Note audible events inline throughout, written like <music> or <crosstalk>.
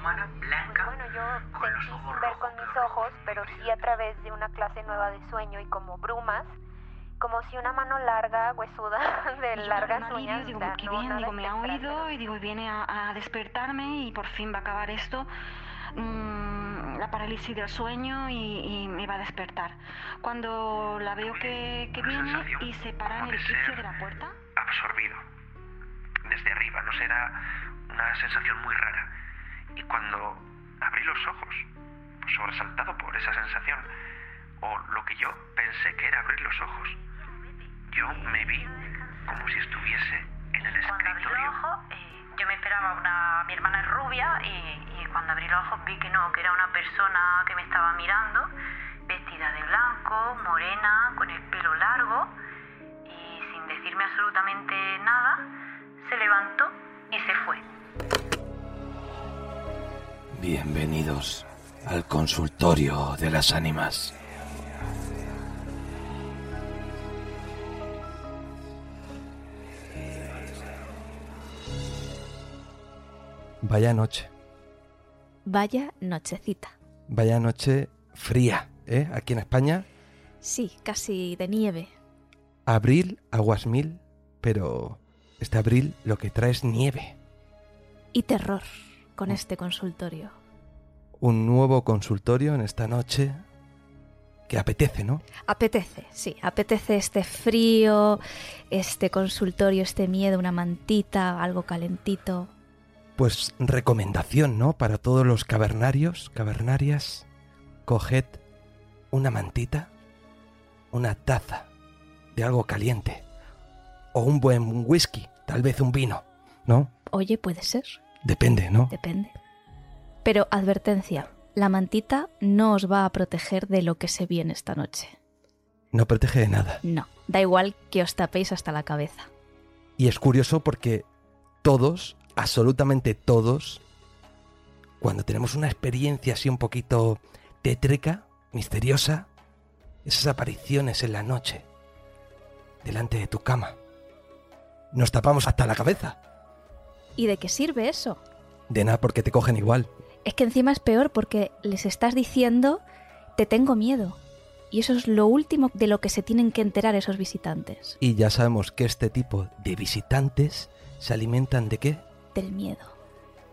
humana blanca. Pues bueno, yo con los ojos ver con mis ojos, pero sí a través de una clase nueva de sueño y como brumas, como si una mano larga, huesuda, <laughs> de largas uñas. Digo, no, bien, digo, me ha oído y digo, viene a, a, despertarme y por fin va a acabar esto. Mm, la parálisis del sueño y, y, me va a despertar. Cuando la veo que, que pues viene y se para en el quicio de la puerta. Absorbido. Desde arriba, no será una sensación muy rara. Y cuando abrí los ojos, pues sobresaltado por esa sensación, o lo que yo pensé que era abrir los ojos, yo me vi como si estuviese en el escritorio. Cuando abrí los ojos, eh, yo me esperaba una. Mi hermana es rubia y, cuando abrí los ojos vi que no, que era una persona que me estaba mirando, vestida de blanco, morena, con el Bienvenidos al consultorio de las ánimas. Vaya noche. Vaya nochecita. Vaya noche fría, ¿eh? Aquí en España. Sí, casi de nieve. Abril, aguas mil, pero este abril lo que trae es nieve. Y terror con este consultorio. Un nuevo consultorio en esta noche que apetece, ¿no? Apetece, sí, apetece este frío, este consultorio, este miedo, una mantita, algo calentito pues recomendación, ¿no? Para todos los cavernarios, cavernarias, coged una mantita, una taza de algo caliente o un buen whisky, tal vez un vino, ¿no? Oye, puede ser. Depende, ¿no? Depende. Pero advertencia, la mantita no os va a proteger de lo que se viene esta noche. No protege de nada. No, da igual que os tapéis hasta la cabeza. Y es curioso porque todos absolutamente todos, cuando tenemos una experiencia así un poquito tétrica, misteriosa, esas apariciones en la noche, delante de tu cama, nos tapamos hasta la cabeza. ¿Y de qué sirve eso? De nada porque te cogen igual. Es que encima es peor porque les estás diciendo, te tengo miedo. Y eso es lo último de lo que se tienen que enterar esos visitantes. Y ya sabemos que este tipo de visitantes se alimentan de qué? del miedo.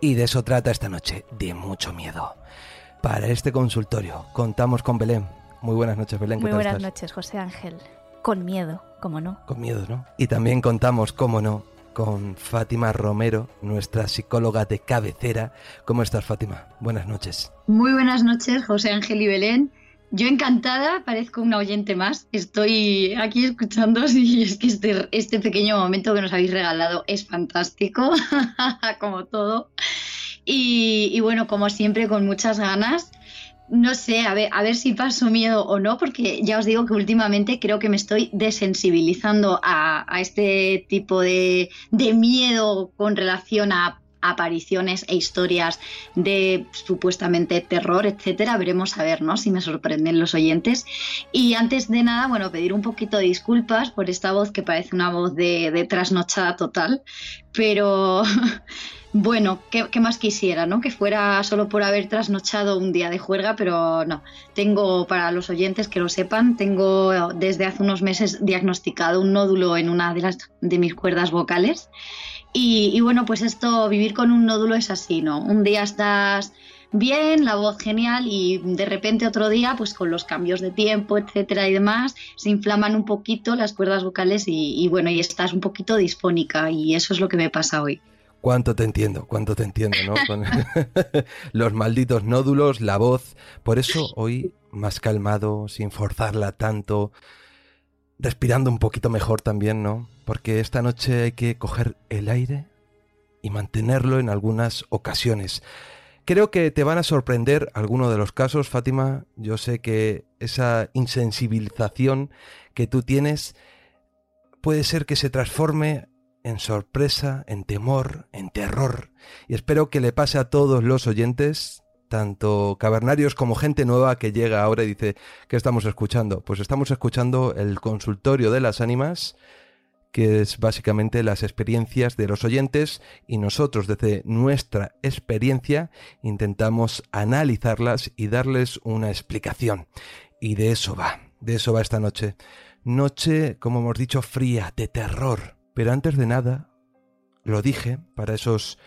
Y de eso trata esta noche, de mucho miedo. Para este consultorio contamos con Belén. Muy buenas noches, Belén. Muy buenas noches, José Ángel. Con miedo, cómo no. Con miedo, ¿no? Y también contamos, cómo no, con Fátima Romero, nuestra psicóloga de cabecera. ¿Cómo estás, Fátima? Buenas noches. Muy buenas noches, José Ángel y Belén. Yo encantada, parezco una oyente más. Estoy aquí escuchando <laughs> y es que este, este pequeño momento que nos habéis regalado es fantástico, <laughs> como todo. Y, bueno, como siempre, con muchas ganas. No sé, a ver, a ver si paso miedo o no, porque ya os digo que últimamente creo que me estoy desensibilizando a, este tipo de, de miedo con relación a apariciones e historias de supuestamente terror, etcétera. Veremos a ver, ¿no? Si me sorprenden los oyentes. Y antes de nada, bueno, pedir un poquito de disculpas por esta voz que parece una voz de, trasnochada total, pero <laughs> bueno, ¿qué, más quisiera, ¿no? Que fuera solo por haber trasnochado un día de juerga, pero no. Tengo, para los oyentes que lo sepan, tengo desde hace unos meses diagnosticado un nódulo en una de las de mis cuerdas vocales y, bueno, pues esto, vivir con un nódulo es así, ¿no? Un día estás bien, la voz genial y de repente otro día, pues con los cambios de tiempo, etcétera y demás, se inflaman un poquito las cuerdas vocales y, bueno, y estás un poquito disfónica y eso es lo que me pasa hoy. Cuánto te entiendo, cuánto te entiendo, ¿no? Con <laughs> los malditos nódulos, la voz. Por eso hoy más calmado, sin forzarla tanto, respirando un poquito mejor también, ¿no? porque esta noche hay que coger el aire y mantenerlo en algunas ocasiones. Creo que te van a sorprender algunos de los casos, Fátima. Yo sé que esa insensibilización que tú tienes puede ser que se transforme en sorpresa, en temor, en terror. Y espero que le pase a todos los oyentes, tanto cavernarios como gente nueva que llega ahora y dice, ¿qué estamos escuchando? Pues estamos escuchando el consultorio de las ánimas que es básicamente las experiencias de los oyentes y nosotros desde nuestra experiencia intentamos analizarlas y darles una explicación. Y de eso va, de eso va esta noche. Noche, como hemos dicho, fría, de terror. Pero antes de nada, lo dije para esos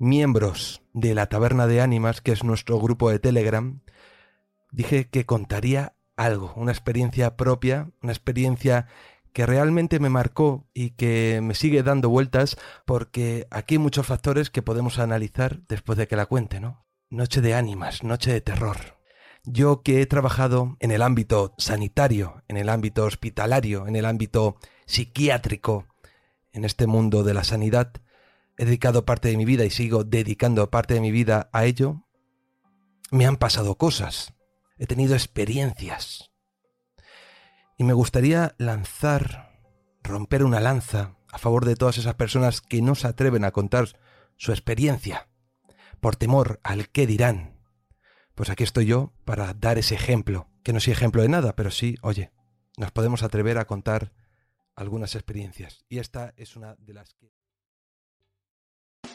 miembros de la Taberna de Ánimas, que es nuestro grupo de Telegram, dije que contaría algo, una experiencia propia, una experiencia que realmente me marcó y que me sigue dando vueltas porque aquí hay muchos factores que podemos analizar después de que la cuente, ¿no? Noche de ánimas, noche de terror. Yo que he trabajado en el ámbito sanitario, en el ámbito hospitalario, en el ámbito psiquiátrico, en este mundo de la sanidad, he dedicado parte de mi vida y sigo dedicando parte de mi vida a ello, me han pasado cosas, he tenido experiencias. Y me gustaría lanzar, romper una lanza a favor de todas esas personas que no se atreven a contar su experiencia, por temor al qué dirán. Pues aquí estoy yo para dar ese ejemplo, que no soy ejemplo de nada, pero sí, oye, nos podemos atrever a contar algunas experiencias. Y esta es una de las que...